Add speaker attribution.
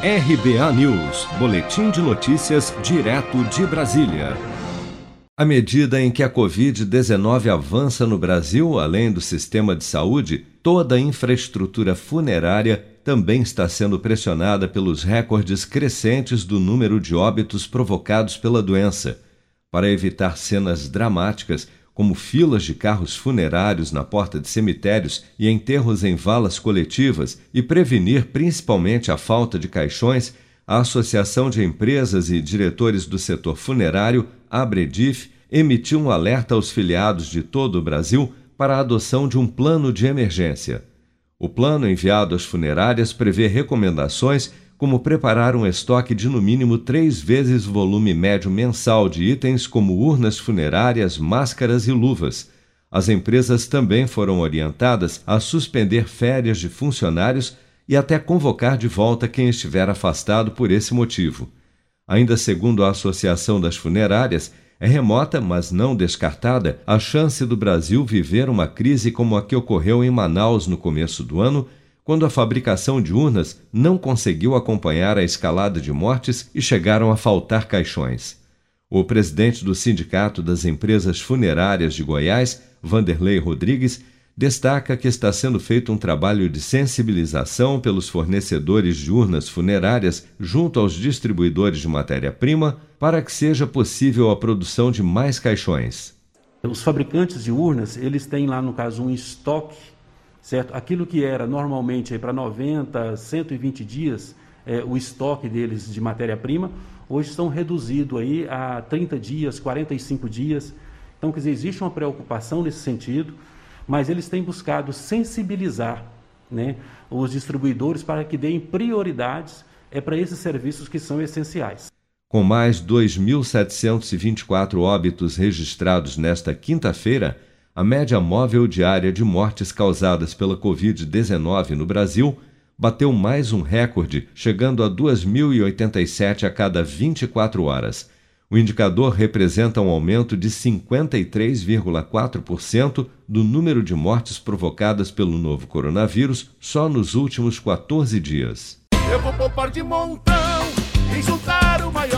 Speaker 1: RBA News, Boletim de Notícias, direto de Brasília. À medida em que a Covid-19 avança no Brasil, além do sistema de saúde, toda a infraestrutura funerária também está sendo pressionada pelos recordes crescentes do número de óbitos provocados pela doença. Para evitar cenas dramáticas, como filas de carros funerários na porta de cemitérios e enterros em valas coletivas, e prevenir principalmente a falta de caixões, a Associação de Empresas e Diretores do Setor Funerário, Abredif, emitiu um alerta aos filiados de todo o Brasil para a adoção de um plano de emergência. O plano enviado às funerárias prevê recomendações como preparar um estoque de no mínimo três vezes o volume médio mensal de itens como urnas funerárias, máscaras e luvas. As empresas também foram orientadas a suspender férias de funcionários e até convocar de volta quem estiver afastado por esse motivo. Ainda segundo a Associação das Funerárias, é remota, mas não descartada, a chance do Brasil viver uma crise como a que ocorreu em Manaus no começo do ano quando a fabricação de urnas não conseguiu acompanhar a escalada de mortes e chegaram a faltar caixões. O presidente do Sindicato das Empresas Funerárias de Goiás, Vanderlei Rodrigues, destaca que está sendo feito um trabalho de sensibilização pelos fornecedores de urnas funerárias junto aos distribuidores de matéria-prima para que seja possível a produção de mais caixões.
Speaker 2: Os fabricantes de urnas, eles têm lá no caso um estoque certo? Aquilo que era normalmente para 90, 120 dias é, o estoque deles de matéria-prima, hoje estão reduzido aí a 30 dias, 45 dias. Então, quer dizer, existe uma preocupação nesse sentido, mas eles têm buscado sensibilizar né, os distribuidores para que deem prioridades é, para esses serviços que são essenciais.
Speaker 1: Com mais 2.724 óbitos registrados nesta quinta-feira, a média móvel diária de mortes causadas pela Covid-19 no Brasil bateu mais um recorde, chegando a 2.087 a cada 24 horas. O indicador representa um aumento de 53,4% do número de mortes provocadas pelo novo coronavírus só nos últimos 14 dias.
Speaker 3: Eu vou poupar de montão o maior